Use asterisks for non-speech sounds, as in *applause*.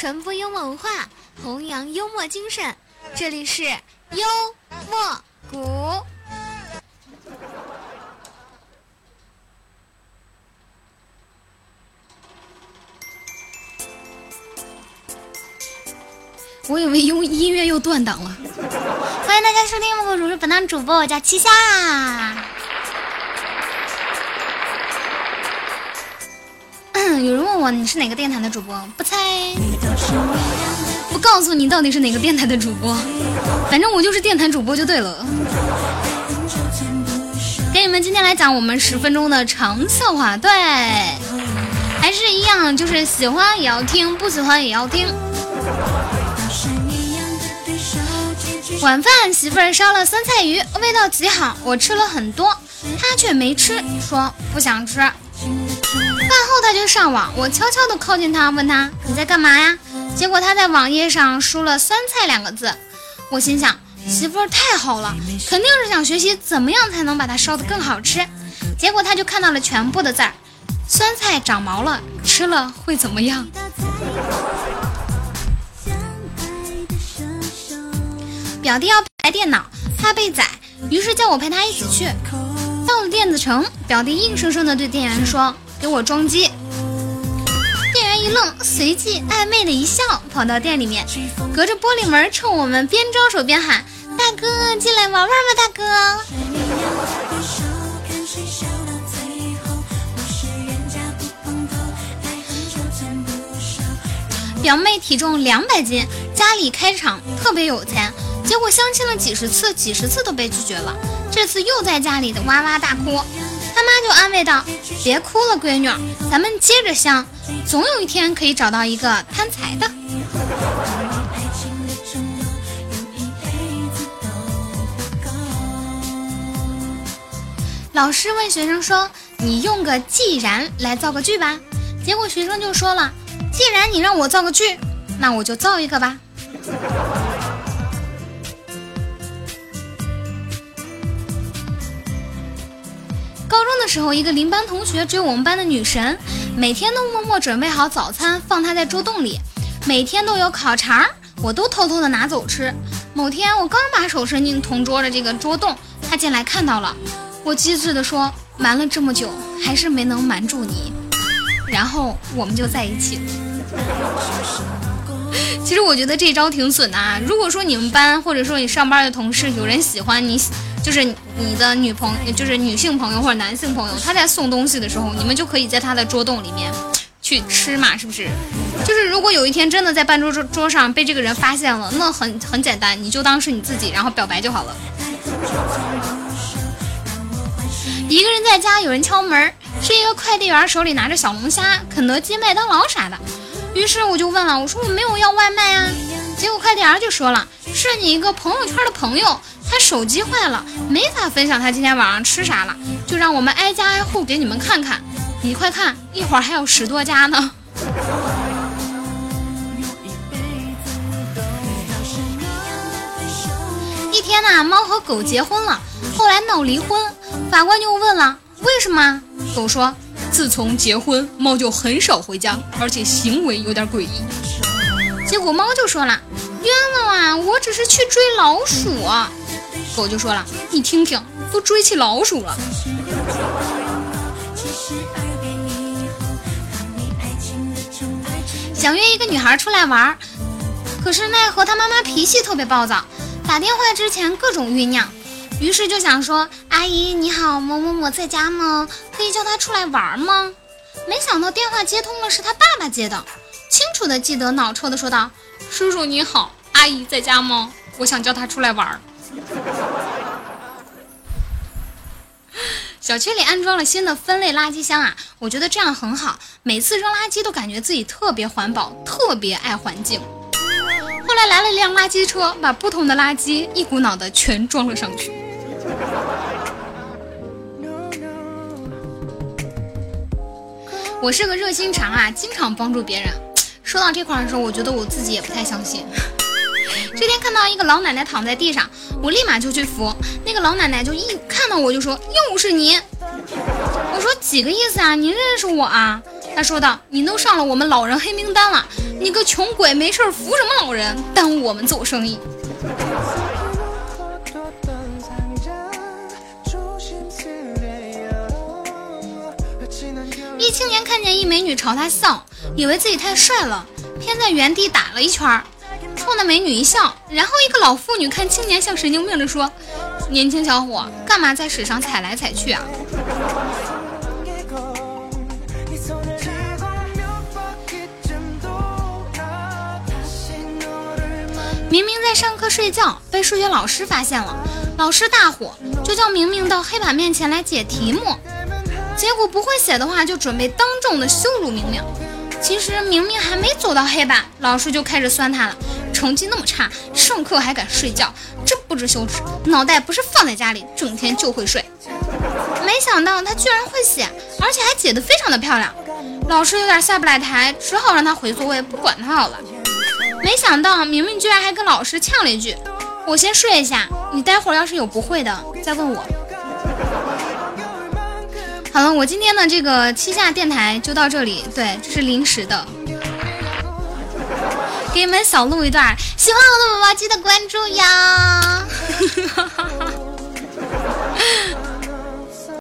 传播幽默文化，弘扬幽默精神。这里是幽默谷。我以为用音乐又断档了。欢迎大家收听幽默谷，我是本档主播，我叫七夏。有人问我你是哪个电台的主播？不猜，不告诉你到底是哪个电台的主播，反正我就是电台主播就对了。给你们今天来讲我们十分钟的长笑话，对，还是一样，就是喜欢也要听，不喜欢也要听。晚饭媳妇儿烧了酸菜鱼，味道极好，我吃了很多，他却没吃，说不想吃。饭后他就上网，我悄悄地靠近他，问他你在干嘛呀？结果他在网页上输了“酸菜”两个字。我心想媳妇儿太好了，肯定是想学习怎么样才能把它烧得更好吃。结果他就看到了全部的字儿：酸菜长毛了，吃了会怎么样？表弟要买电脑，怕被宰，于是叫我陪他一起去。到了电子城，表弟硬生生地对店员说。给我装机！店员一愣，随即暧昧的一笑，跑到店里面，隔着玻璃门冲我们边招手边喊：“大哥，进来玩玩吧，大哥！”表妹体重两百斤，家里开厂，特别有钱，结果相亲了几十次，几十次都被拒绝了，这次又在家里的哇哇大哭。他妈就安慰道：“别哭了，闺女，咱们接着相，总有一天可以找到一个贪财的。”老师问学生说：“你用个既然来造个句吧。”结果学生就说了：“既然你让我造个句，那我就造一个吧。”高中的时候，一个邻班同学追我们班的女神，每天都默默准备好早餐放她在桌洞里，每天都有烤肠，我都偷偷的拿走吃。某天我刚把手伸进同桌的这个桌洞，她进来看到了，我机智的说：瞒了这么久，还是没能瞒住你。然后我们就在一起。*laughs* 其实我觉得这招挺损的啊！如果说你们班或者说你上班的同事有人喜欢你。就是你的女朋友，就是女性朋友或者男性朋友，他在送东西的时候，你们就可以在他的桌洞里面去吃嘛，是不是？就是如果有一天真的在办桌桌桌上被这个人发现了，那很很简单，你就当是你自己，然后表白就好了。一个人在家，有人敲门，是一个快递员，手里拿着小龙虾、肯德基、麦当劳啥的。于是我就问了，我说我没有要外卖啊。结果快递员就说了，是你一个朋友圈的朋友。他手机坏了，没法分享他今天晚上吃啥了，就让我们挨家挨户给你们看看。你快看，一会儿还有十多家呢。*laughs* 一天呐，猫和狗结婚了，后来闹离婚，法官就问了，为什么？狗说，自从结婚，猫就很少回家，而且行为有点诡异。结果猫就说了，冤枉啊，我只是去追老鼠啊。狗就说了：“你听听，都追起老鼠了。”想约一个女孩出来玩，可是奈何她妈妈脾气特别暴躁，打电话之前各种酝酿，于是就想说：“阿姨你好，某某某在家吗？可以叫她出来玩吗？”没想到电话接通了，是他爸爸接的，清楚的记得，脑抽的说道：“叔叔你好，阿姨在家吗？我想叫她出来玩。” *laughs* 小区里安装了新的分类垃圾箱啊，我觉得这样很好，每次扔垃圾都感觉自己特别环保，特别爱环境。后来来了一辆垃圾车，把不同的垃圾一股脑的全装了上去。我是个热心肠啊，经常帮助别人。说到这块的时候，我觉得我自己也不太相信。这天看到一个老奶奶躺在地上，我立马就去扶。那个老奶奶就一看到我就说：“又是你！”我说：“几个意思啊？你认识我啊？”他说道：“你都上了我们老人黑名单了，你个穷鬼没事扶什么老人，耽误我们做生意。”一青年看见一美女朝他笑，以为自己太帅了，偏在原地打了一圈，冲那美女一笑。然后一个老妇女看青年像神经病的说：“年轻小伙，干嘛在水上踩来踩去啊？”明明在上课睡觉，被数学老师发现了，老师大火，就叫明明到黑板面前来解题目。结果不会写的话，就准备当众的羞辱明明。其实明明还没走到黑板，老师就开始酸他了，成绩那么差，上课还敢睡觉，真不知羞耻，脑袋不是放在家里，整天就会睡。没想到他居然会写，而且还解得非常的漂亮。老师有点下不来台，只好让他回座位，不管他好了。没想到明明居然还跟老师呛了一句：“我先睡一下，你待会儿要是有不会的再问我。”好了，我今天的这个七下电台就到这里。对，这是临时的，给你们小录一段。喜欢我的宝宝记得关注呀！*laughs*